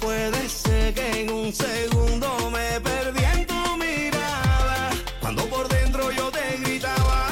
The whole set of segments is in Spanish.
Puede ser que en un segundo me perdí en tu mirada. Cuando por dentro yo te gritaba.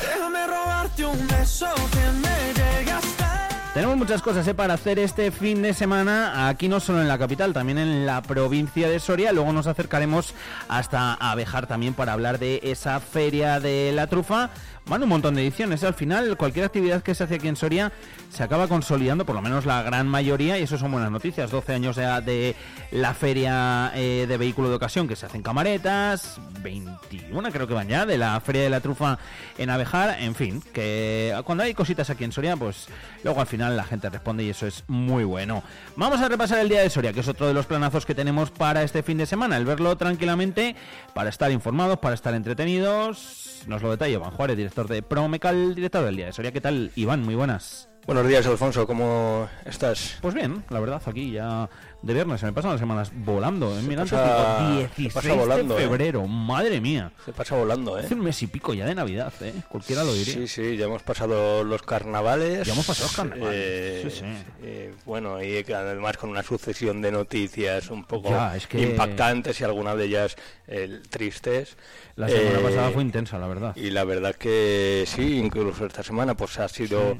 Déjame robarte un beso que me llegue hasta. Tenemos muchas cosas ¿eh? para hacer este fin de semana, aquí no solo en la capital, también en la provincia de Soria. Luego nos acercaremos hasta Abejar también para hablar de esa feria de la trufa. Van un montón de ediciones. ¿eh? Al final, cualquier actividad que se hace aquí en Soria se acaba consolidando, por lo menos la gran mayoría, y eso son buenas noticias. 12 años ya de la feria eh, de vehículo de ocasión que se hacen camaretas, 21 creo que van ya, de la feria de la trufa en Abejar. En fin, que cuando hay cositas aquí en Soria, pues luego al final la gente responde y eso es muy bueno. Vamos a repasar el día de Soria, que es otro de los planazos que tenemos para este fin de semana. El verlo tranquilamente, para estar informados, para estar entretenidos. Nos lo detalla Iván Juárez, director de Promecal, director del día de Soria. ¿Qué tal, Iván? Muy buenas. Buenos días, Alfonso, ¿cómo estás? Pues bien, la verdad, aquí ya de viernes se me pasan las semanas volando. ¿eh? Mira, pasa- digo, se 16 pasa volando, de ¿eh? febrero, madre mía. Se pasa volando, ¿eh? Hace un mes y pico ya de Navidad, ¿eh? Cualquiera lo diría. Sí, sí, ya hemos pasado los carnavales. Ya hemos pasado los carnavales, Eh, sí, sí. eh, bueno, y además con una sucesión de noticias un poco Ya, es que- impactantes y algunas de ellas eh, tristes. La semana Eh, pasada fue intensa, la verdad. Y la verdad que sí, incluso esta semana pues ha sido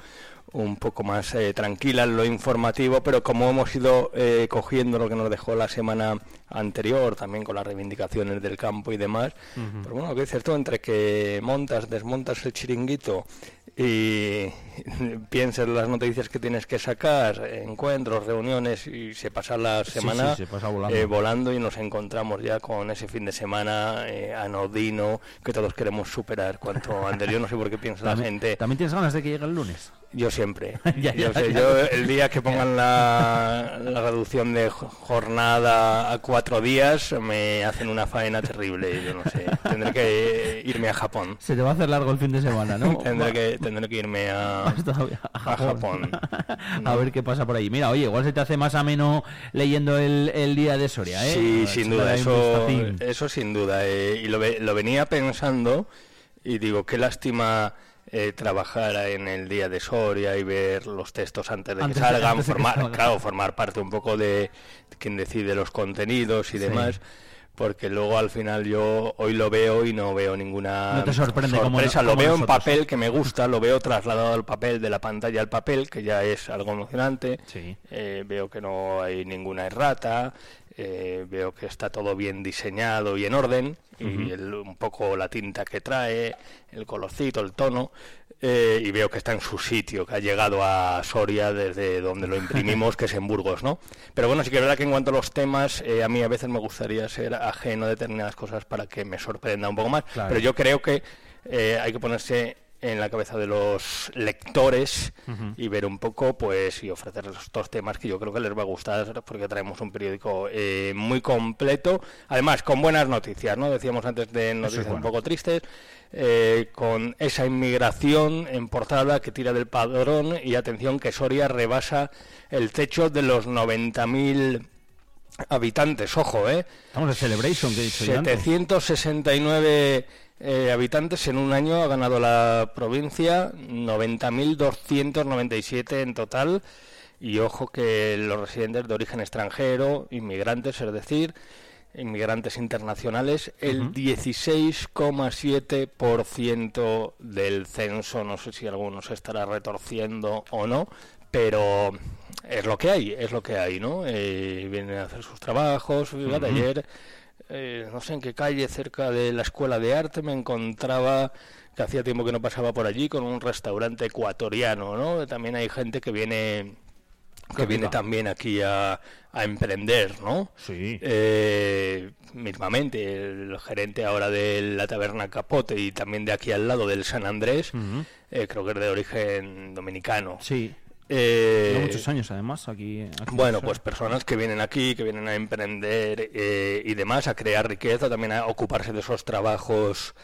un poco más eh, tranquila en lo informativo, pero como hemos ido eh, cogiendo lo que nos dejó la semana anterior, también con las reivindicaciones del campo y demás, pues bueno, que dices tú, entre que montas, desmontas el chiringuito y piensas las noticias que tienes que sacar, encuentros, reuniones y se pasa la semana sí, se pasa volando. eh, volando y nos encontramos ya con ese fin de semana eh, anodino que todos queremos superar cuanto antes. Yo no sé por qué piensa la ¿También, gente. ¿También tienes ganas de que llegue el lunes? Yo siempre. Ya, yo, ya, sé, ya. yo el día que pongan la, la reducción de jo- jornada a cuatro días me hacen una faena terrible. Yo no sé. Tendré que irme a Japón. Se te va a hacer largo el fin de semana, ¿no? Tendré que, tendré que irme a, a Japón. A ver qué pasa por ahí. Mira, oye, igual se te hace más ameno leyendo el, el día de Soria, ¿eh? Sí, sin duda, eso, eso sin duda. eh, y lo, lo venía pensando y digo, qué lástima eh, trabajar en el día de Soria y ver los textos antes de Antes que de- salgan, antes de que formar, claro, formar parte un poco de quien decide los contenidos y Sí. Porque luego al final yo hoy lo veo y no veo ninguna No te sorprende sorpresa. lo como veo en papel que me gusta, lo veo trasladado al papel, de la pantalla al papel, que ya es algo emocionante. Sí. Eh, veo que no hay ninguna errata, eh, veo que está todo bien diseñado y en orden, y el- un poco la tinta que trae, el colorcito, el tono, eh, y veo que está en su sitio, que ha llegado a Soria desde donde lo imprimimos, que es en Burgos, ¿no? Pero bueno, sí que es verdad que en cuanto a los temas, eh, a mí a veces me gustaría ser ajeno a determinadas cosas para que me sorprenda un poco más, Claro. pero yo creo que eh, hay que ponerse en la cabeza de los lectores y ver un poco, pues, y ofrecerles estos temas que yo creo que les va a gustar porque traemos un periódico eh, muy completo, además con buenas noticias, ¿no? Decíamos antes de noticias un poco tristes, eh, con esa inmigración en portada que tira del padrón y atención que Soria rebasa el techo de los 90.000 habitantes, ojo, ¿eh? Estamos de Celebration, que he dicho yo antes. 769 eh, habitantes en un año ha ganado la provincia, 90.297 en total. Y ojo que los residentes de origen extranjero, inmigrantes, es decir, inmigrantes internacionales, el 16,7% del censo, no sé si alguno se estará retorciendo o no, pero es lo que hay, es lo que hay, ¿no? Eh, vienen a hacer sus trabajos, fíjate, ayer eh, no sé en qué calle cerca de la escuela de arte me encontraba que hacía tiempo que no pasaba por allí con un restaurante ecuatoriano, ¿no? También hay gente que viene que Qué viene también aquí a, a emprender, ¿no? Sí. Eh, mismamente, el gerente ahora de la taberna Capote y también de aquí al lado del San Andrés, eh, creo que es de origen dominicano. Sí. Eh, muchos años además aquí. bueno, pues personas que vienen aquí, que vienen a emprender eh, y demás, a crear riqueza, también a ocuparse de esos trabajos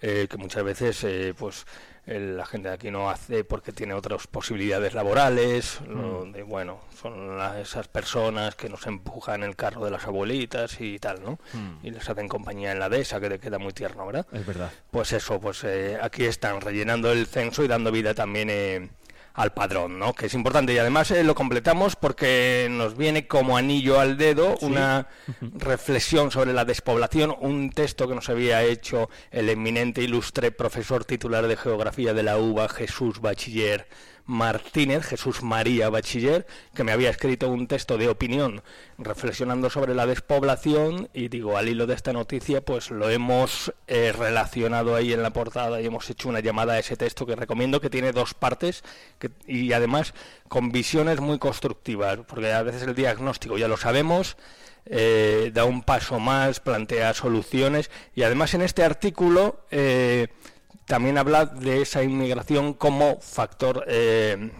que muchas veces pues la gente de aquí no hace porque tiene otras posibilidades laborales, mm. bueno, son esas personas que nos empujan el carro de las abuelitas y tal, ¿no? Mm. Y les hacen compañía en la dehesa, que te queda muy tierno, ¿verdad? Es verdad. Pues eso, pues eh, aquí están rellenando el censo y dando vida también eh, al padrón, ¿no? Que es importante y además eh, lo completamos porque nos viene como anillo al dedo una reflexión sobre la despoblación, un texto que nos había hecho el eminente ilustre profesor titular de geografía de la UBA, Jesús Bachiller Martínez, Jesús María Bachiller, que me había escrito un texto de opinión reflexionando sobre la despoblación y digo, al hilo de esta noticia, pues lo hemos eh, relacionado ahí en la portada y hemos hecho una llamada a ese texto que recomiendo, que tiene dos partes y además con visiones muy constructivas, porque a veces el diagnóstico ya lo sabemos, eh, da un paso más, plantea soluciones y además en este artículo... Eh, también habla de esa inmigración como factor eh,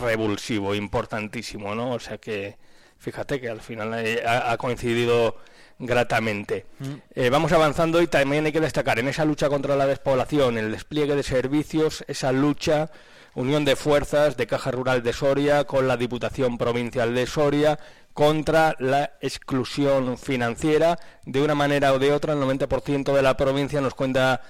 revulsivo, importantísimo, ¿no? O sea que, fíjate que al final eh, ha, coincidido gratamente. Mm. Eh, vamos avanzando y también hay que destacar en esa lucha contra la despoblación, el despliegue de servicios, esa lucha, unión de fuerzas de Caja Rural de Soria con la Diputación Provincial de Soria contra la exclusión financiera. De una manera o de otra, el 90% de la provincia nos cuenta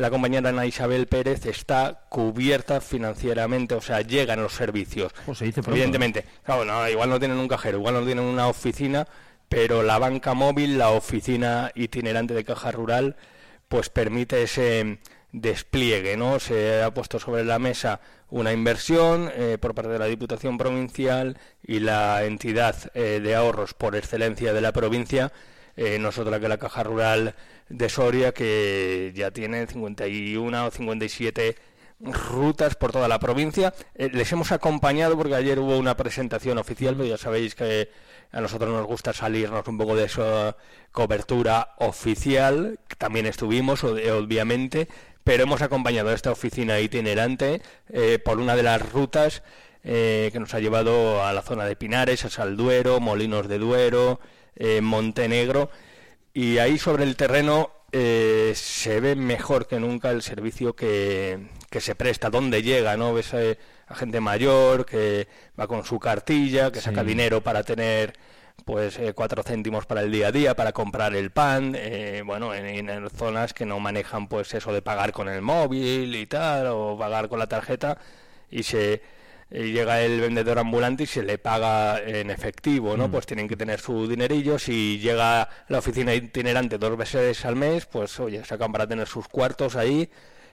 la compañera Ana Isabel Pérez está cubierta financieramente, o sea, llegan los servicios. Pues se dice Evidentemente, claro, no, igual no tienen un cajero, igual no tienen una oficina, pero la banca móvil, la oficina itinerante de caja rural, pues permite ese despliegue, ¿no? Se ha puesto sobre la mesa una inversión eh, por parte de la Diputación Provincial y la entidad eh, de ahorros por excelencia de la provincia, eh, nosotros que la Caja Rural de Soria que ya tiene 51 o 57 rutas por toda la provincia. Eh, les hemos acompañado porque ayer hubo una presentación oficial, pero ya sabéis que a nosotros nos gusta salirnos un poco de esa cobertura oficial, también estuvimos, obviamente, pero hemos acompañado a esta oficina itinerante eh, por una de las rutas eh, que nos ha llevado a la zona de Pinares, a Salduero, Molinos de Duero, Montenegro y ahí sobre el terreno eh, se ve mejor que nunca el servicio que, se presta, dónde llega, ¿no? Ves a, gente mayor que va con su cartilla, que saca dinero para tener pues eh, cuatro céntimos para el día a día, para comprar el pan, eh, bueno, en, en, zonas que no manejan pues eso de pagar con el móvil y tal, o pagar con la tarjeta, y se y llega el vendedor ambulante y se le paga en efectivo, ¿no? Mm. Pues tienen que tener su dinerillo. Si llega la oficina itinerante dos veces al mes, pues oye, sacan para tener sus cuartos ahí.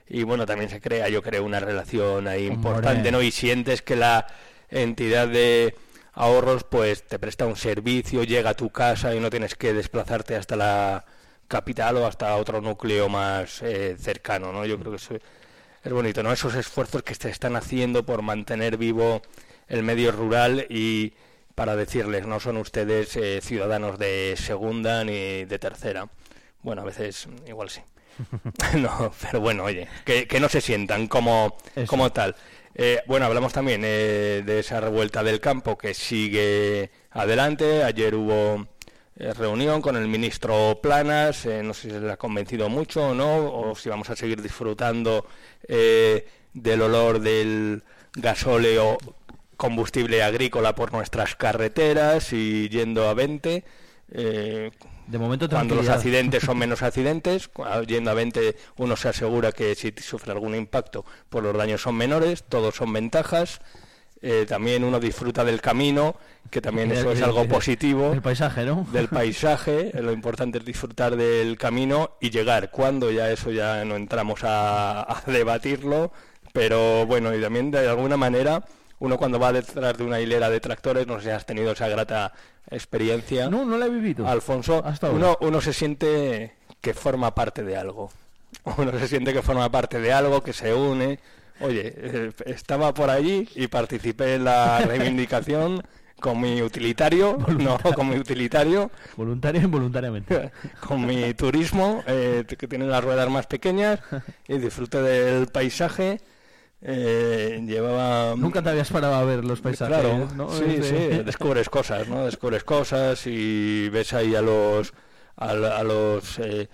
Y bueno, también se crea, yo creo, una relación ahí importante, ¿no? Y sientes que la entidad de ahorros, pues te presta un servicio, llega a tu casa y no tienes que desplazarte hasta la capital o hasta otro núcleo más eh, cercano, ¿no? Yo creo que eso es bonito, ¿no? Esos esfuerzos que se están haciendo por mantener vivo el medio rural y para decirles, no son ustedes eh, ciudadanos de segunda ni de tercera. Bueno, a veces igual sí. no, pero bueno, oye, que, no se sientan como, como tal. Eh, bueno, hablamos también eh, de esa revuelta del campo que sigue adelante. Ayer hubo eh, reunión con el ministro Planas, eh, no sé si le ha convencido mucho o no, o si vamos a seguir disfrutando eh, del olor del gasóleo combustible agrícola por nuestras carreteras y yendo a 20. de momento cuando los accidentes son menos accidentes, yendo a 20 uno se asegura que si sufre algún impacto, pues los daños son menores, todos son ventajas. Eh, también uno disfruta del camino, que también eso es algo positivo. Del paisaje, ¿no? Del paisaje, lo importante es disfrutar del camino y llegar. Cuando ya eso ya no entramos a, debatirlo, pero bueno, y también de alguna manera uno cuando va detrás de una hilera de tractores, no sé si has tenido esa grata experiencia. No, no la he vivido. Alfonso, uno, uno se siente que forma parte de algo. Uno se siente que forma parte de algo, que se une, Oye, eh, estaba por allí y participé en la reivindicación con mi utilitario, no, con mi utilitario. Voluntario e involuntariamente. Con mi turismo, eh, que tiene las ruedas más pequeñas, y disfruté del paisaje. eh, llevaba... Nunca te habías parado a ver los paisajes, Claro, ¿no? sí, Ese- sí, descubres cosas, ¿no? Descubres cosas y ves ahí a los a, a los eh,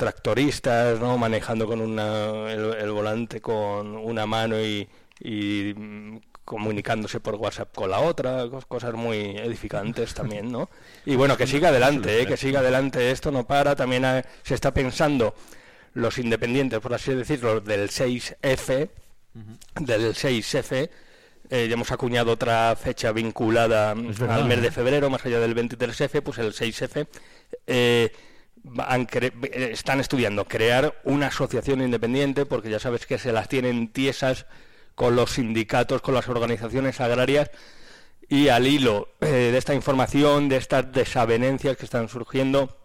tractoristas, ¿no? Manejando con una, el, el volante con una mano y, y, mm, comunicándose por WhatsApp con la otra, cos- cosas muy edificantes también, ¿no? Y bueno, que siga adelante, ¿eh? que siga adelante, esto no para, también eh, se está pensando los independientes, por así decirlo, del 6F, del 6F, eh, ya hemos acuñado otra fecha vinculada verdad, al mes ¿eh? de febrero, más allá del 23F, pues el 6F. eh, están estudiando crear una asociación independiente, porque ya sabes que se las tienen tiesas con los sindicatos, con las organizaciones agrarias, y al hilo eh, de esta información, de estas desavenencias que están surgiendo,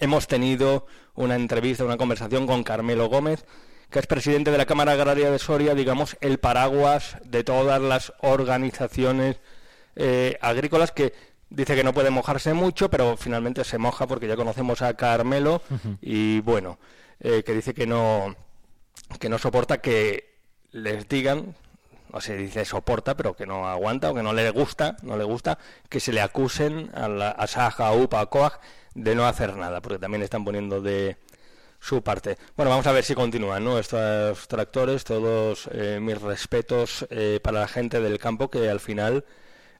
hemos tenido una entrevista, una conversación con Carmelo Gómez, que es presidente de la Cámara Agraria de Soria, digamos, el paraguas de todas las organizaciones eh, agrícolas que dice que no puede mojarse mucho, pero finalmente se moja porque ya conocemos a Carmelo y bueno, eh, que dice que no que no soporta que les digan no se dice soporta, pero que no aguanta o que no le gusta, no le gusta que se le acusen a, la, a Saja, a UPA, a COAG de no hacer nada, porque también están poniendo de su parte. Bueno, vamos a ver si continúan ¿no? estos tractores, todos eh, mis respetos eh, para la gente del campo que al final,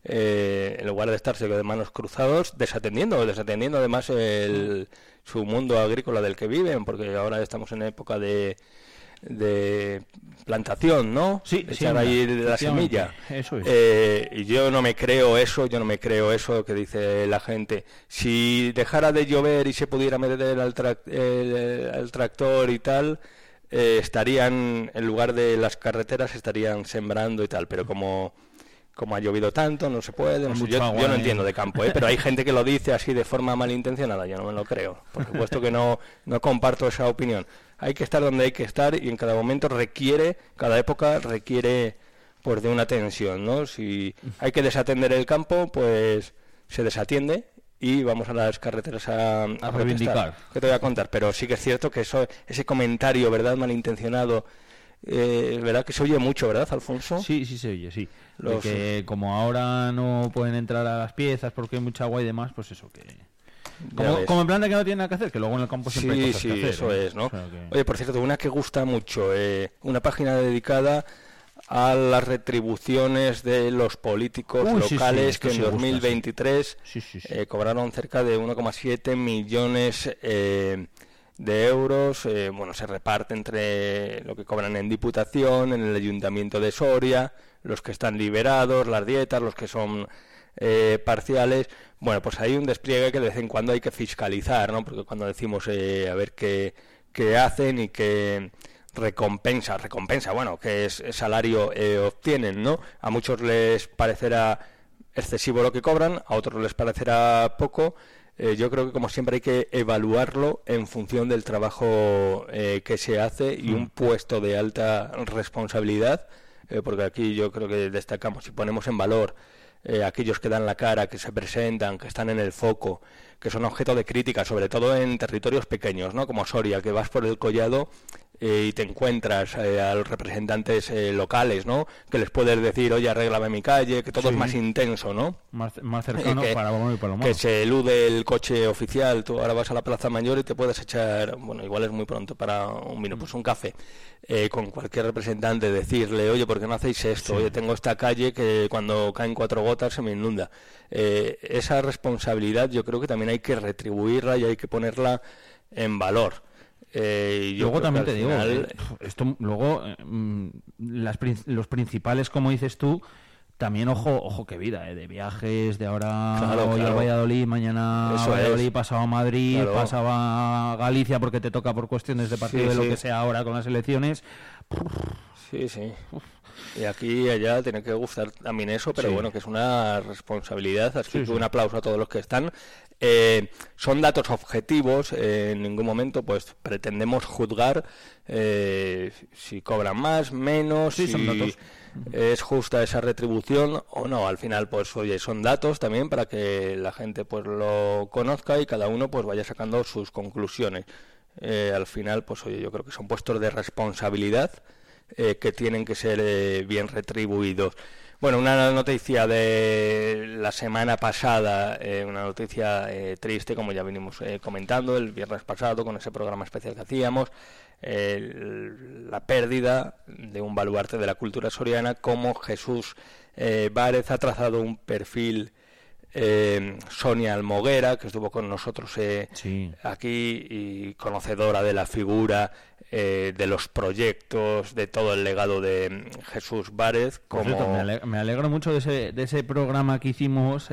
eh, en lugar de estarse de manos cruzados, desatendiendo, desatendiendo además el, su mundo agrícola del que viven, porque ahora estamos en época de de plantación, ¿no? Sí, De sí, echar ahí la efectivamente, semilla. eso es. Eh, y yo no me creo eso, yo no me creo eso que dice la gente. Si dejara de llover y se pudiera meter al, trac- el- al tractor y tal, eh, estarían, en lugar de las carreteras, estarían sembrando y tal. Pero como, como ha llovido tanto, no se puede. no sé, yo, agua, yo no ¿eh? entiendo de campo, ¿eh? pero hay gente que lo dice así de forma malintencionada. Yo no me lo creo. Por supuesto que no, no comparto esa opinión. Hay que estar donde hay que estar y en cada momento requiere, cada época requiere pues de una tensión, ¿no? Si hay que desatender el campo, pues se desatiende y vamos a las carreteras a, protestar. reivindicar. ¿Qué te voy a contar? Pero sí que es cierto que eso, ese comentario, ¿verdad? Malintencionado, eh, ¿verdad? Que se oye mucho, ¿verdad, Alfonso? Sí, sí se oye, sí. Los- que como ahora no pueden entrar a las piezas porque hay mucha agua y demás, pues eso que... Como, como en plan de que no tiene nada que hacer, que luego en el campo siempre hay Sí, cosas sí, que hacer. eso ¿eh? es, ¿no? O sea que- Oye, por cierto, una que gusta mucho, eh, una página dedicada a las retribuciones de los políticos Uy, sí, sí, locales que en gusta, sí. 2023 Sí, sí, sí. eh, cobraron cerca de 1,7 millones eh, de euros. eh, bueno, se reparte entre lo que cobran en Diputación, en el Ayuntamiento de Soria, los que están liberados, las dietas, los que son eh, parciales. Bueno, pues hay un despliegue que de vez en cuando hay que fiscalizar, ¿no? Porque cuando decimos eh, a ver qué, qué hacen y qué recompensa, recompensa, bueno, qué es, salario eh, obtienen, ¿no? A muchos les parecerá excesivo lo que cobran, a otros les parecerá poco. Eh, yo creo que como siempre hay que evaluarlo en función del trabajo eh, que se hace y un puesto de alta responsabilidad, eh, porque aquí yo creo que destacamos y ponemos en valor eh, aquellos que dan la cara, que se presentan, que están en el foco, que son objeto de crítica, sobre todo en territorios pequeños, ¿no? Como Soria, que vas por el collado eh, y te encuentras eh, a los representantes eh, locales, ¿no? Que les puedes decir, oye, arréglame mi calle, que todo Sí. es más intenso, ¿no? Más, más cercano que- para bueno y para lo que malo. se elude el coche oficial, tú ahora vas a la Plaza Mayor y te puedes echar, bueno, igual es muy pronto para un vino, pues un café, eh, con cualquier representante, decirle, oye, ¿por qué no hacéis esto? Oye, tengo esta calle que cuando caen cuatro gotas se me inunda. Eh, esa responsabilidad yo creo que también hay que retribuirla y hay que ponerla en valor. Eh, yo luego también te digo, final- eh, esto luego eh, mm, las los principales, como dices tú, también ojo, ojo que vida, eh, de viajes, de ahora Claro, hoy claro. al Valladolid, mañana Eso a Valladolid, es. pasado a Madrid, Claro. pasaba a Galicia porque te toca por cuestiones de partido Sí, de lo sí. que sea ahora con las elecciones. Sí, sí. Y aquí y allá tiene que gustar también eso, pero Sí. bueno, que es una responsabilidad. Así Sí, que sí. un aplauso a todos los que están. Eh, son datos objetivos, eh, en ningún momento pues pretendemos juzgar eh, si cobran más, menos, si son datos. es justa esa retribución o no. Al final, pues oye, son datos también para que la gente pues lo conozca y cada uno pues vaya sacando sus conclusiones. Eh, al final, pues oye, yo creo que son puestos de responsabilidad que tienen que ser bien retribuidos. Bueno, una noticia de la semana pasada, una noticia triste, como ya venimos comentando el viernes pasado con ese programa especial que hacíamos, la pérdida de un baluarte de la cultura soriana como Jesús eh, Várez ha trazado un perfil eh, Sonia Almoguera, que estuvo con nosotros eh, aquí y conocedora de la figura, eh, de los proyectos, de todo el legado de mm, Jesús Várez. Como... me, alegro, mucho de ese, de ese programa que hicimos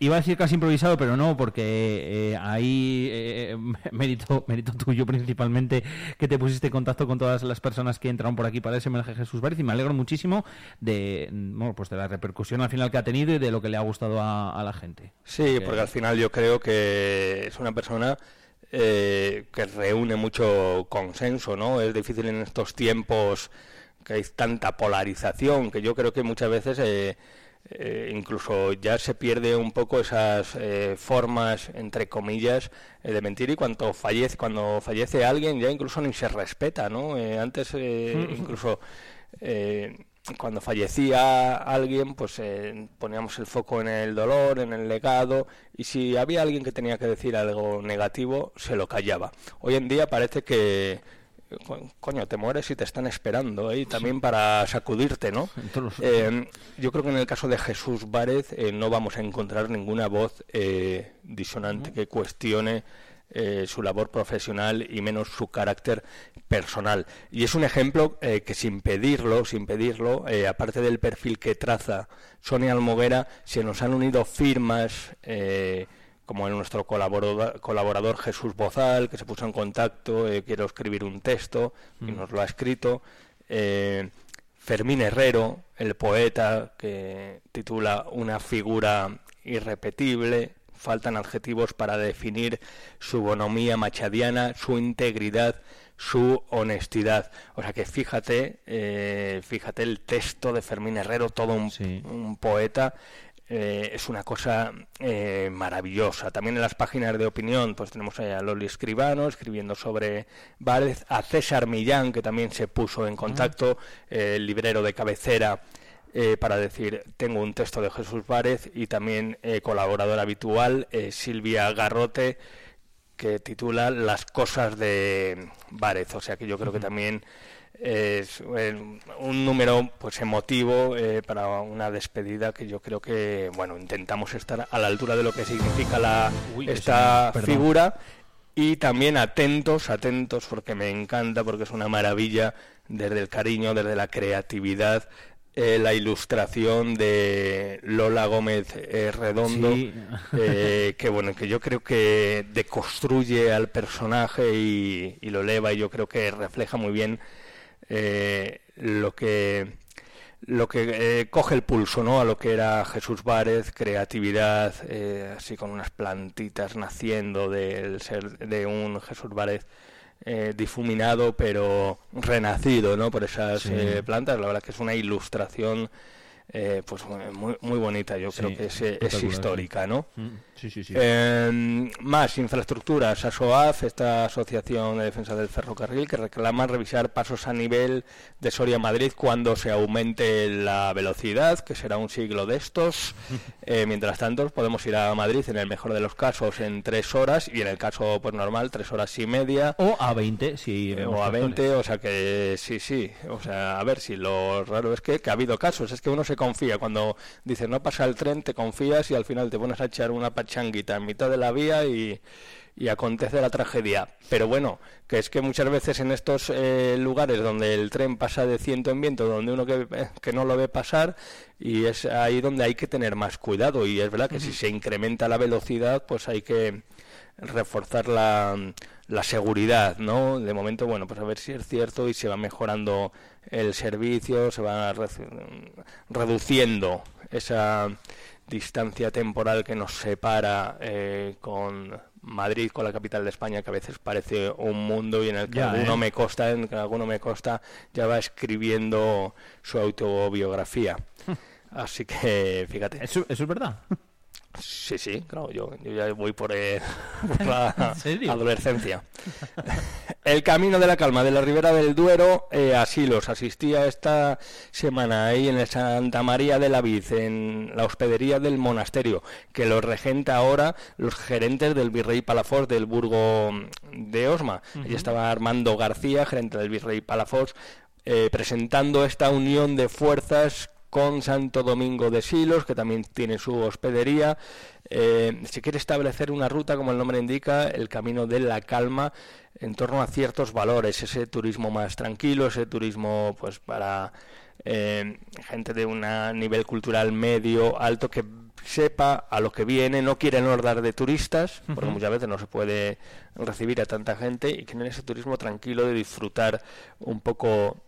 Iba a decir casi improvisado, pero no, porque eh, ahí eh, mérito, mérito tuyo principalmente que te pusiste en contacto con todas las personas que entraron por aquí para ese homenaje a Jesús Várez y me alegro muchísimo de, bueno, pues de la repercusión al final que ha tenido y de lo que le ha gustado a, la gente. Sí, porque al final yo creo que es una persona eh, que reúne mucho consenso, ¿no? Es difícil en estos tiempos que hay tanta polarización que yo creo que muchas veces eh, incluso ya se pierde un poco esas eh, formas entre comillas eh, de mentir y cuando fallece cuando fallece alguien ya incluso ni se respeta no antes incluso cuando fallecía alguien pues poníamos el foco en el dolor en el legado y si había alguien que tenía que decir algo negativo se lo callaba. Hoy en día parece que coño, te mueres y te están esperando ahí también para sacudirte, ¿no? Eh, yo creo que en el caso de Jesús Várez eh, no vamos a encontrar ninguna voz eh, disonante que cuestione su labor profesional y menos su carácter personal. Y es un ejemplo que sin pedirlo, sin pedirlo, aparte del perfil que traza Sonia Almoguera, se nos han unido firmas como en nuestro colaborador, Jesús Bozal, que se puso en contacto, eh, quiero escribir un texto, y mm. nos lo ha escrito. Eh, Fermín Herrero, el poeta, que titula Una figura irrepetible. Faltan adjetivos para definir su bonomía machadiana, su integridad, su honestidad. O sea que fíjate, eh, fíjate el texto de Fermín Herrero, todo un poeta, eh, es una cosa eh, maravillosa. También en las páginas de opinión, pues tenemos a Loli Escribano escribiendo sobre Várez, a César Millán, que también se puso en contacto, eh, el librero de cabecera, para decir, tengo un texto de Jesús Várez, y también colaborador habitual, Silvia Garrote, que titula Las cosas de Várez. O sea que yo creo que también es un número pues emotivo eh, para una despedida que yo creo que bueno intentamos estar a la altura de lo que significa la esta figura. Y también atentos atentos porque me encanta porque es una maravilla desde el cariño desde la creatividad eh, la ilustración de Lola Gómez eh, Redondo, que bueno, que yo creo que deconstruye al personaje y, y, lo eleva y yo creo que refleja muy bien eh, lo que lo que eh, coge el pulso ¿no? a lo que era Jesús Várez, creatividad, eh, así con unas plantitas naciendo del ser de un Jesús Várez difuminado pero renacido ¿no? por esas plantas. La verdad que es una ilustración pues muy, muy bonita, yo creo que es, histórica, ¿no? Mm. Em, más infraestructuras. ASOAF, esta Asociación de Defensa del Ferrocarril, que reclama revisar pasos a nivel de Soria Madrid cuando se aumente la velocidad, que será un siglo de estos. Eh, mientras tanto, podemos ir a Madrid en el mejor de los casos en tres horas y en el caso pues normal tres horas y media. O a 20, si eh, O a 20, o sea que sí, sí. O sea, a ver si lo raro es que, que ha habido casos. Es que uno se confía cuando dice no pasa el tren, te confías y al final te pones a echar una changuita en mitad de la vía y, acontece la tragedia. Pero bueno, que es que muchas veces en estos eh, lugares donde el tren pasa de ciento en viento, donde uno que, que, no lo ve pasar, y es ahí donde hay que tener más cuidado. Y es verdad que si se incrementa la velocidad, pues hay que reforzar la, la seguridad, ¿no? De momento, bueno, pues a ver si es cierto y se va mejorando el servicio, se va reduciendo esa distancia temporal que nos separa eh, con Madrid, con la capital de España, que a veces parece un mundo y en el que alguno ¿eh? me costa, en que alguno me costa, ya va escribiendo su autobiografía. Así que, fíjate. ¿Eso, es verdad? Sí, sí, claro, yo, yo ya voy por, eh, por la adolescencia. El camino de la calma de la Ribera del Duero, eh, asilos. Asistía esta semana ahí en el Santa María de la Vid, en la hospedería del monasterio, que lo regenta ahora los gerentes del Virrey Palafox del Burgo de Osma. Allí estaba Armando García, gerente del Virrey Palafox, eh, presentando esta unión de fuerzas con Santo Domingo de Silos, que también tiene su hospedería. Eh, se quiere establecer una ruta, como el nombre indica, el camino de la calma, en torno a ciertos valores, ese turismo más tranquilo, ese turismo pues para eh, gente de un nivel cultural medio, alto, que sepa a lo que viene, no quieren ordar de turistas, porque muchas veces no se puede recibir a tanta gente, y quieren ese turismo tranquilo de disfrutar un poco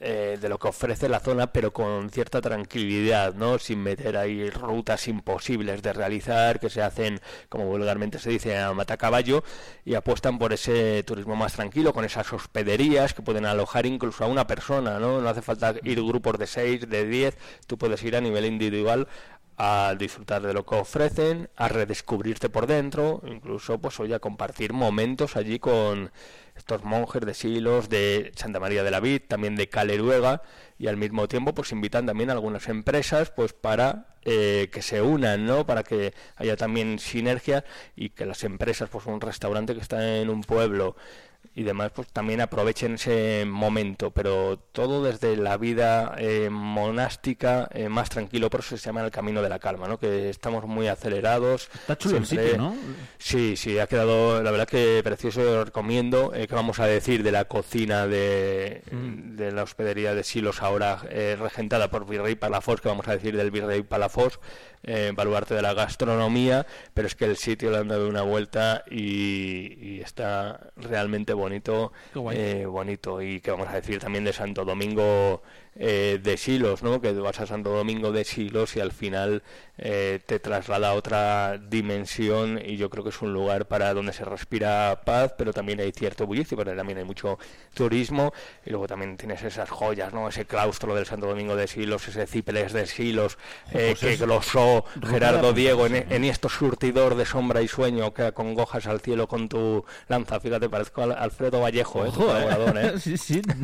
eh, de lo que ofrece la zona, pero con cierta tranquilidad, ¿no? Sin meter ahí rutas imposibles de realizar, que se hacen, como vulgarmente se dice, a matacaballo, y apuestan por ese turismo más tranquilo, con esas hospederías que pueden alojar incluso a una persona, ¿no? No hace falta ir grupos de seis, de diez, tú puedes ir a nivel individual a disfrutar de lo que ofrecen, a redescubrirte por dentro, incluso pues hoy a compartir momentos allí con estos monjes de Silos, de Santa María de la Vid, también de Caleruega, y al mismo tiempo pues invitan también a algunas empresas pues para eh, que se unan, ¿no? Para que haya también sinergia y que las empresas, pues un restaurante que está en un pueblo y demás, pues también aprovechen ese momento, pero todo desde la vida eh, monástica eh, más tranquilo, por eso se llama el camino de la calma, ¿no? Que estamos muy acelerados. Está chulo el sitio, ¿no? Sí, sí, ha quedado, la verdad que precioso, lo recomiendo. Eh, ¿Qué vamos a decir de la cocina de, Mm. de la hospedería de Silos ahora eh, regentada por Virrey Palafox? ¿Qué vamos a decir del Virrey Palafox? Eh, baluarte de la gastronomía, pero es que el sitio le han dado una vuelta y, y está realmente bonito, eh, bonito. Y qué vamos a decir también de Santo Domingo eh, de Silos, ¿no? Que vas a Santo Domingo de Silos y al final eh, te traslada a otra dimensión y yo creo que es un lugar para donde se respira paz, pero también hay cierto bullicio, pero también hay mucho turismo y luego también tienes esas joyas, ¿no? Ese claustro del Santo Domingo de Silos, ese Cipeles de Silos eh, Pues que glosó Gerardo Diego en, apuntación, en estos surtidor de sombra y sueño que acongojas al cielo con tu lanza. Fíjate, parezco al- Alfredo Vallejo, ¿eh? Ojo, ¿eh? sí, sí.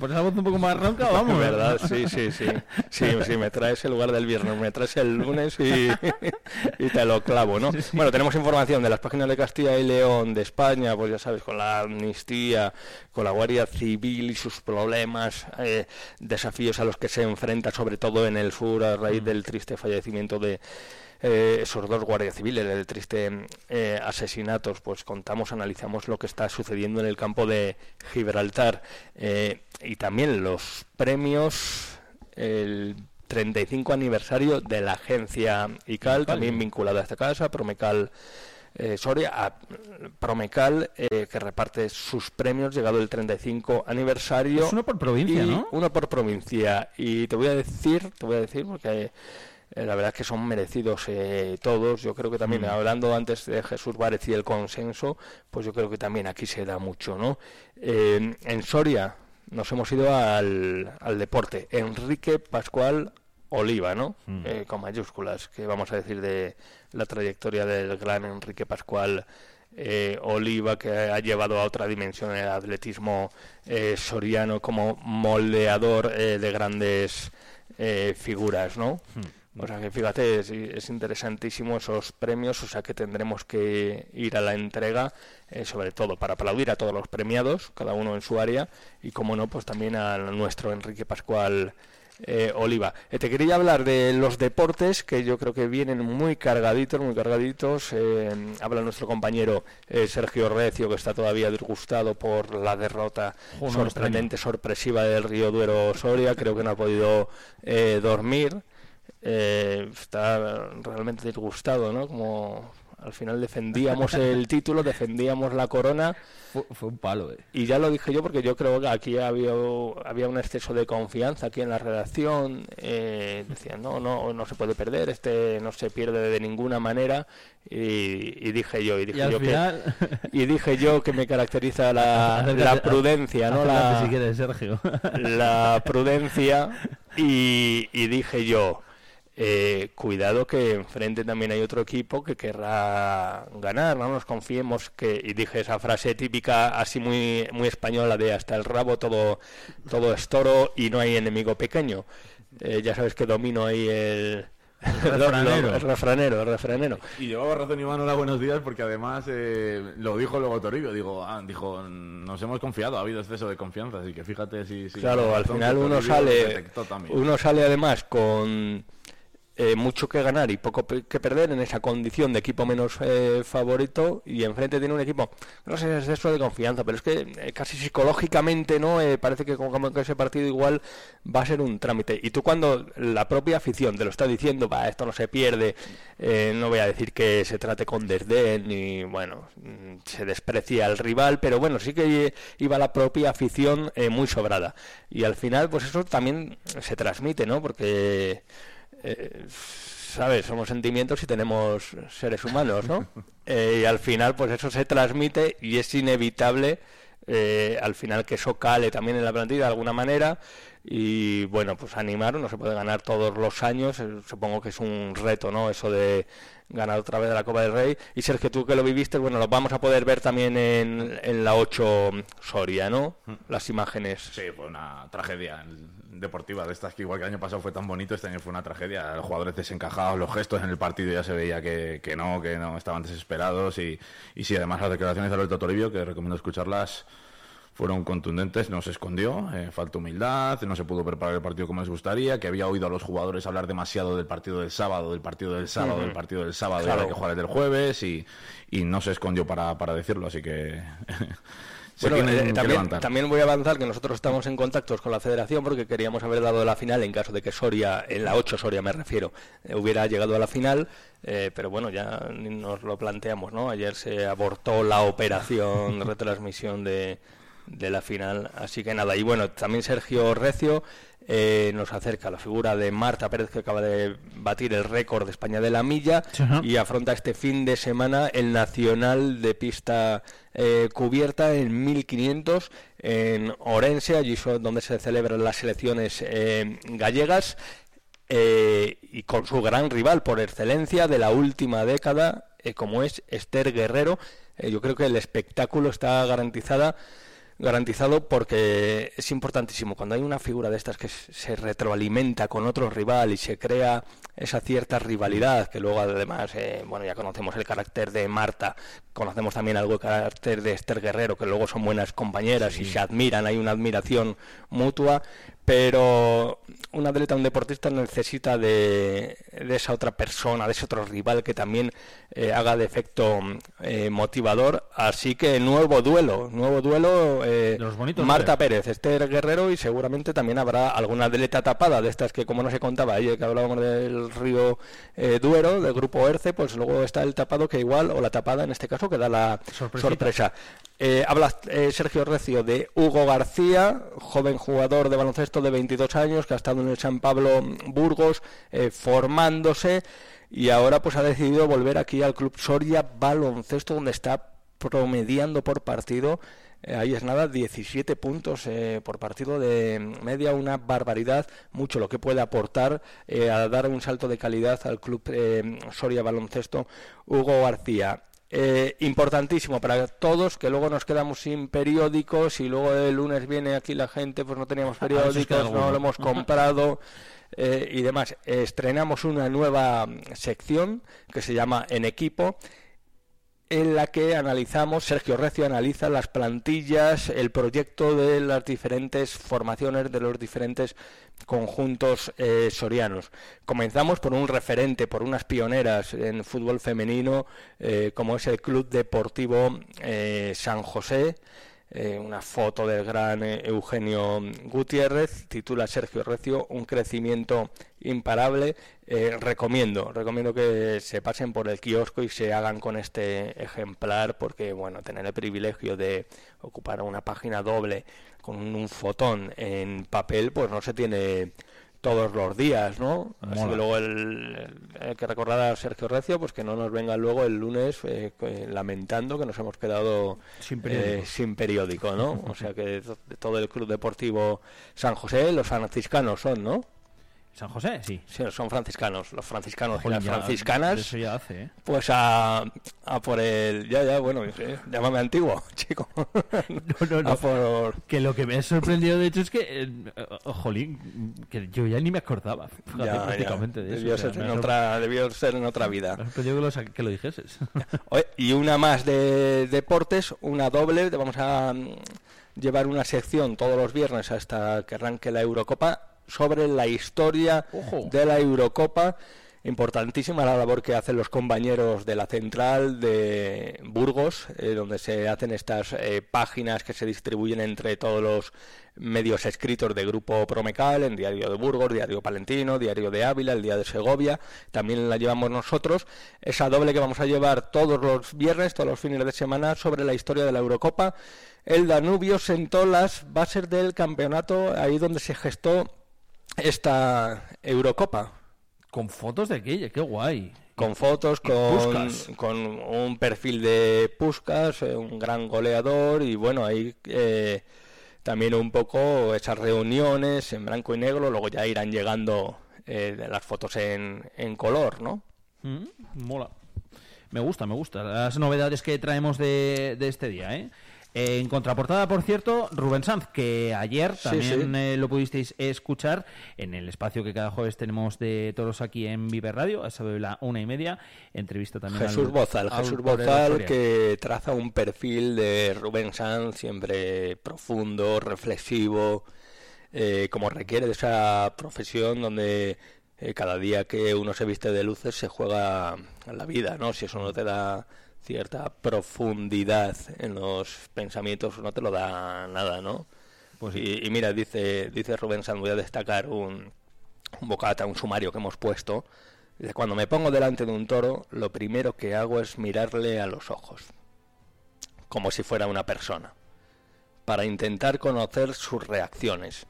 Por esa voz un poco más ronca, vamos. ¿Verdad? Sí, sí, sí. Sí, sí, me traes el lugar del viernes, me traes el lunes y, y te lo clavo, ¿no? Bueno, tenemos información de las páginas de Castilla y León, de España, pues ya sabes, con la amnistía, con la Guardia Civil y sus problemas, eh, desafíos a los que se enfrenta, sobre todo en el sur, a raíz del triste fallecimiento de eh, esos dos guardias civiles, el triste eh, asesinatos, pues contamos, analizamos lo que está sucediendo en el campo de Gibraltar eh, y también los premios, el 35 aniversario de la agencia ICAL, también vinculada a esta casa, Promecal. eh, Soria, a Promecal, eh, que reparte sus premios, llegado el 35 aniversario. Es uno por provincia, y ¿no? Uno por provincia. Y te voy a decir, te voy a decir, porque la verdad es que son merecidos eh, todos. Yo creo que también, Mm. hablando antes de Jesús Várez y el consenso, pues yo creo que también aquí se da mucho, ¿no? Eh, en Soria nos hemos ido al, al deporte. Enrique Pascual Oliva, ¿no? Mm. Eh, con mayúsculas, que vamos a decir de la trayectoria del gran Enrique Pascual eh, Oliva, que ha llevado a otra dimensión el atletismo eh, soriano como moldeador eh, de grandes eh, figuras, ¿no? O sea que fíjate, es, es interesantísimo esos premios, o sea que tendremos que ir a la entrega, eh, sobre todo para aplaudir a todos los premiados, cada uno en su área, y como no, pues también a nuestro Enrique Pascual eh, Oliva. Eh, te quería hablar de los deportes, que yo creo que vienen muy cargaditos, muy cargaditos. Eh, habla nuestro compañero eh, Sergio Recio, que está todavía disgustado por la derrota no sorprendente, sorpresiva del Río Duero Soria. Creo que no ha podido dormir. Eh, está realmente disgustado, ¿no? Como al final defendíamos el título, defendíamos la corona. Fue, fue un palo, eh. Y ya lo dije yo porque yo creo que aquí había, había un exceso de confianza aquí en la redacción. Eh, decían, no, no, no se puede perder, este no se pierde de ninguna manera. Y, y dije yo, y dije Y yo final... que y dije yo que me caracteriza la, prudencia, ¿no? La, si quieres, Sergio. la prudencia y, y dije yo eh, cuidado que enfrente también hay otro equipo que querrá ganar, no nos confiemos que, y dije esa frase típica así muy, muy española de hasta el rabo todo, todo es toro y no hay enemigo pequeño. Eh, ya sabes que domino ahí el, refranero. el refranero, el refranero. Y llevaba razón Iván, hola, buenos días, porque además eh, lo dijo luego Toribio, digo, ah, dijo, nos hemos confiado, ha habido exceso de confianza, así que fíjate si... si Claro, al final uno sale, uno sale además con eh, mucho que ganar y poco que perder en esa condición de equipo menos eh, favorito y enfrente tiene un equipo, no sé, es eso de confianza, pero es que eh, casi psicológicamente no Eh, parece que como que ese partido igual va a ser un trámite. Y tú cuando la propia afición te lo está diciendo, va, esto no se pierde, eh, no voy a decir que se trate con desdén ni, bueno, mm, se desprecia al rival, pero bueno, sí que iba la propia afición muy sobrada. Y al final, pues eso también se transmite, ¿no? Porque eh, sabes, somos sentimientos y tenemos seres humanos, ¿no? Eh, y al final, pues eso se transmite y es inevitable eh, al final que eso cale también en la plantilla de alguna manera y bueno, pues animar, no se puede ganar todos los años, eh, supongo que es un reto, ¿no? Eso de ganar otra vez la Copa del Rey y Sergio, tú que lo viviste, bueno, lo vamos a poder ver también en, en la 8 Soria, ¿no? Las imágenes. Sí, fue una tragedia deportiva de estas que igual que el año pasado fue tan bonito, este año fue una tragedia. Los jugadores desencajados, los gestos en el partido ya se veía que, que no, que no, estaban desesperados y, y sí, además las declaraciones de Alberto Toribio, que recomiendo escucharlas, fueron contundentes, no se escondió, eh, falta humildad, no se pudo preparar el partido como les gustaría, que había oído a los jugadores hablar demasiado del partido del sábado, del partido del sábado, del partido del sábado, y ahora que jugar el del jueves y, y no se escondió para, para decirlo, así que se Bueno, eh, también, también voy a avanzar que nosotros estamos en contactos con la federación porque queríamos haber dado la final en caso de que Soria, en la 8 Soria me refiero, eh, hubiera llegado a la final, eh, pero bueno, ya nos lo planteamos, ¿no? Ayer se abortó la operación de retransmisión de, de la final, así que nada, y bueno, también Sergio Recio eh, nos acerca la figura de Marta Pérez que acaba de batir el récord de España de la milla y afronta este fin de semana el Nacional de pista eh, cubierta en 1500 en Orense, allí es donde se celebran las selecciones eh, gallegas eh, y con su gran rival por excelencia de la última década, eh, como es Esther Guerrero. Yo creo que el espectáculo está garantizada garantizado porque es importantísimo. Cuando hay una figura de estas que se retroalimenta con otro rival y se crea esa cierta rivalidad que luego además eh, bueno ya conocemos el carácter de Marta conocemos también algo del carácter de Esther Guerrero que luego son buenas compañeras y se admiran hay una admiración mutua pero un atleta, un deportista necesita de, de esa otra persona, de ese otro rival que también eh, haga de efecto eh, motivador. Así que nuevo duelo, nuevo duelo. eh, los bonitos, Marta ¿no? Pérez, Esther Guerrero y seguramente también habrá alguna atleta tapada de estas que como no se contaba ayer que hablábamos del río eh, Duero, del grupo ERCE, pues luego está el tapado que igual, o la tapada en este caso, que da la sorpresa. Eh, habla eh, Sergio Recio de Hugo García, joven jugador de baloncesto de 22 años que ha estado en el San Pablo Burgos eh, formándose y ahora pues ha decidido volver aquí al Club Soria Baloncesto donde está promediando por partido. eh, ahí es nada, 17 puntos eh, por partido de media, una barbaridad, mucho lo que puede aportar eh, a dar un salto de calidad al club eh, Soria Baloncesto Hugo García. Eh, importantísimo para todos que luego nos quedamos sin periódicos y luego el lunes viene aquí la gente pues no teníamos periódicos no lo hemos comprado eh, y demás. Estrenamos una nueva sección que se llama en equipo en la que analizamos, Sergio Recio analiza las plantillas, el proyecto de las diferentes formaciones, de los diferentes conjuntos eh, sorianos. Comenzamos por un referente, por unas pioneras en fútbol femenino, eh, como es el Club Deportivo eh, San José. Eh, una foto del gran eh, Eugenio Gutiérrez, titula Sergio Recio, un crecimiento imparable. Eh, recomiendo, recomiendo que se pasen por el kiosco y se hagan con este ejemplar, porque bueno, tener el privilegio de ocupar una página doble con un fotón en papel, pues no se tiene todos los días, ¿no? Así que luego el, el que recordar a Sergio Recio, pues que no nos venga luego el lunes eh, eh, lamentando que nos hemos quedado Sin eh, periódico. sin periódico, ¿no? O sea que todo el Club Deportivo San José, los franciscanos son, ¿no? San José, sí. Sí, son franciscanos, los franciscanos y las ya- franciscanas. Eso ya hace, ¿eh? Pues a, a por el. Ya, ya, bueno, llámame antiguo, chico. no, no. A por. Que lo que me ha sorprendido, de hecho, es que, eh, jolín, que yo ya ni me acordaba ya. prácticamente de eso. Debió, o sea, ser en otra, debió ser en otra vida. me ha sorprendido que lo, que lo dijeses. Oye, Y una más de deportes, una doble. Vamos a mm, llevar una sección todos los viernes hasta que arranque la Eurocopa sobre la historia Ojo. de la Eurocopa. Importantísima la labor que hacen los compañeros de la central de Burgos, eh, donde se hacen estas eh, páginas que se distribuyen entre todos los medios escritos de Grupo Promecal, en Diario de Burgos, Diario Palentino, Diario de Ávila, el Día de Segovia, también la llevamos nosotros. Esa doble que vamos a llevar todos los viernes, todos los fines de semana, sobre la historia de la Eurocopa. El Danubio sentó las bases del campeonato, ahí donde se gestó esta Eurocopa Con fotos de aquella, qué guay. con fotos, con, con un perfil de Puskas, un gran goleador y bueno, ahí eh, también un poco esas reuniones en blanco y negro, luego ya irán llegando eh, las fotos en, en color, ¿no? Mm, mola. Me gusta, me gusta. Las novedades que traemos de, de este día, ¿eh? En contraportada, por cierto, Rubén Sanz, que ayer también sí. eh, lo pudisteis escuchar en el espacio que cada jueves tenemos de toros aquí en Vive Radio, a de la una y media. Entrevista también Jesús al- Bozal, al Jesús Bozal que traza un perfil de Rubén Sanz siempre profundo, reflexivo, eh, como requiere de esa profesión donde eh, cada día que uno se viste de luces se juega la vida, ¿no? Si eso no te da cierta profundidad en los pensamientos, no te lo da nada, ¿no? Pues y, y mira, dice, dice Rubén Sanz, voy a destacar un, un bocata, un sumario que hemos puesto. Dice, cuando me pongo delante de un toro, lo primero que hago es mirarle a los ojos, como si fuera una persona, para intentar conocer sus reacciones.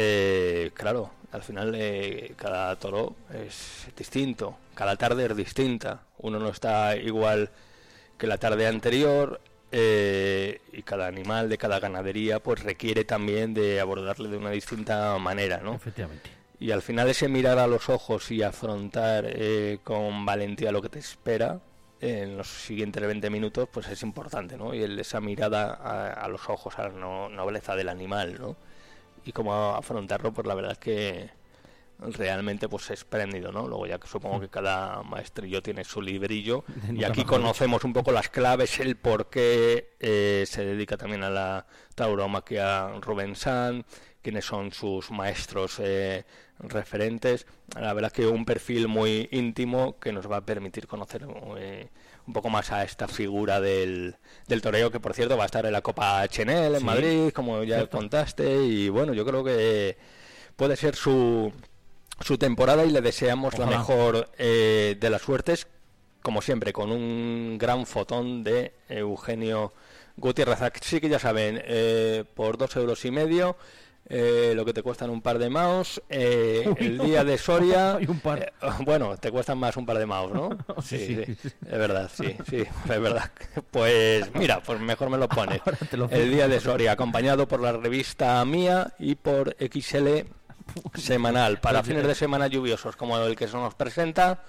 Eh, claro, al final eh, cada toro es distinto, cada tarde es distinta, uno no está igual que la tarde anterior eh, y cada animal de cada ganadería pues requiere también de abordarle de una distinta manera, ¿no? Efectivamente. Y al final ese mirar a los ojos y afrontar eh, con valentía lo que te espera en los siguientes 20 minutos, pues es importante, ¿no? Y el- esa mirada a, a los ojos, a la no- nobleza del animal, ¿no? Y cómo afrontarlo, pues la verdad es que realmente pues es espléndido, ¿no? Luego ya que supongo que cada maestrillo tiene su librillo y aquí conocemos un poco las claves, el por qué eh, se dedica también a la tauromaquia Rubén San, quiénes son sus maestros eh, referentes. La verdad que un perfil muy íntimo que nos va a permitir conocer eh, un poco más a esta figura del, del toreo, que por cierto va a estar en la Copa Chenel en Sí, Madrid, como ya cierto. contaste, y bueno, yo creo que puede ser su, su temporada y le deseamos la mejor eh, de las suertes, como siempre, con un gran fotón de Eugenio Gutiérrez. Así que ya saben, eh, por dos euros y medio, eh, lo que te cuestan un par de mouse, eh, Uy, el día de Soria, Hay un par. eh, bueno, te cuestan más un par de mouse, ¿no? Sí, sí. es verdad, sí, sí, es verdad. Pues mira, pues mejor me lo pones. Lo El día de Soria, acompañado por la revista Mía y por XL semanal, para Pues, fines eh, de semana lluviosos como el que se nos presenta,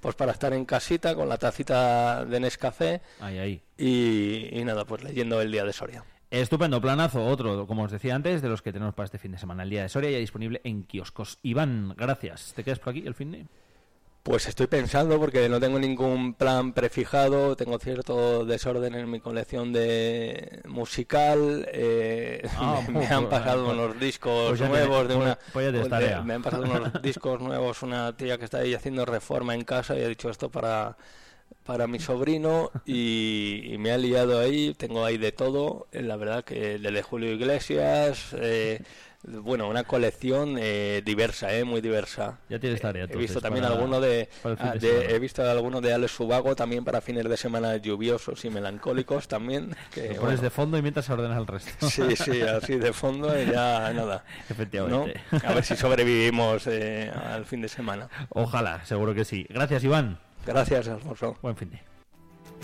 pues para estar en casita con la tacita de Nescafé Ahí, ahí. y, y nada, pues leyendo el día de Soria. Estupendo, planazo, otro, como os decía antes, de los que tenemos para este fin de semana. El día de Soria ya disponible en kioscos. Iván, gracias. ¿Te quedas por aquí el fin de? Pues estoy pensando porque no tengo ningún plan prefijado, tengo cierto desorden en mi colección de musical, eh, Ah, me, me pues, han pasado pues, unos discos pues nuevos de una pues- de- me han pasado unos discos nuevos una tía que está ahí haciendo reforma en casa y ha dicho esto para para mi sobrino y, y me ha liado ahí, tengo ahí de todo, eh, la verdad que desde Julio Iglesias, eh, bueno, una colección eh, diversa, eh, muy diversa. Ya tienes tarea, He entonces, visto también para- alguno de, ah, de de- semana. he visto alguno de Alex Subago también para fines de semana lluviosos y melancólicos también. Que, Lo pones bueno, de fondo y mientras ordenas el resto. Sí, sí, así de fondo y ya nada. Efectivamente. ¿no? A ver si sobrevivimos eh, al fin de semana. Ojalá, seguro que sí. Gracias, Iván. Gracias, Alfonso. Buen fin de.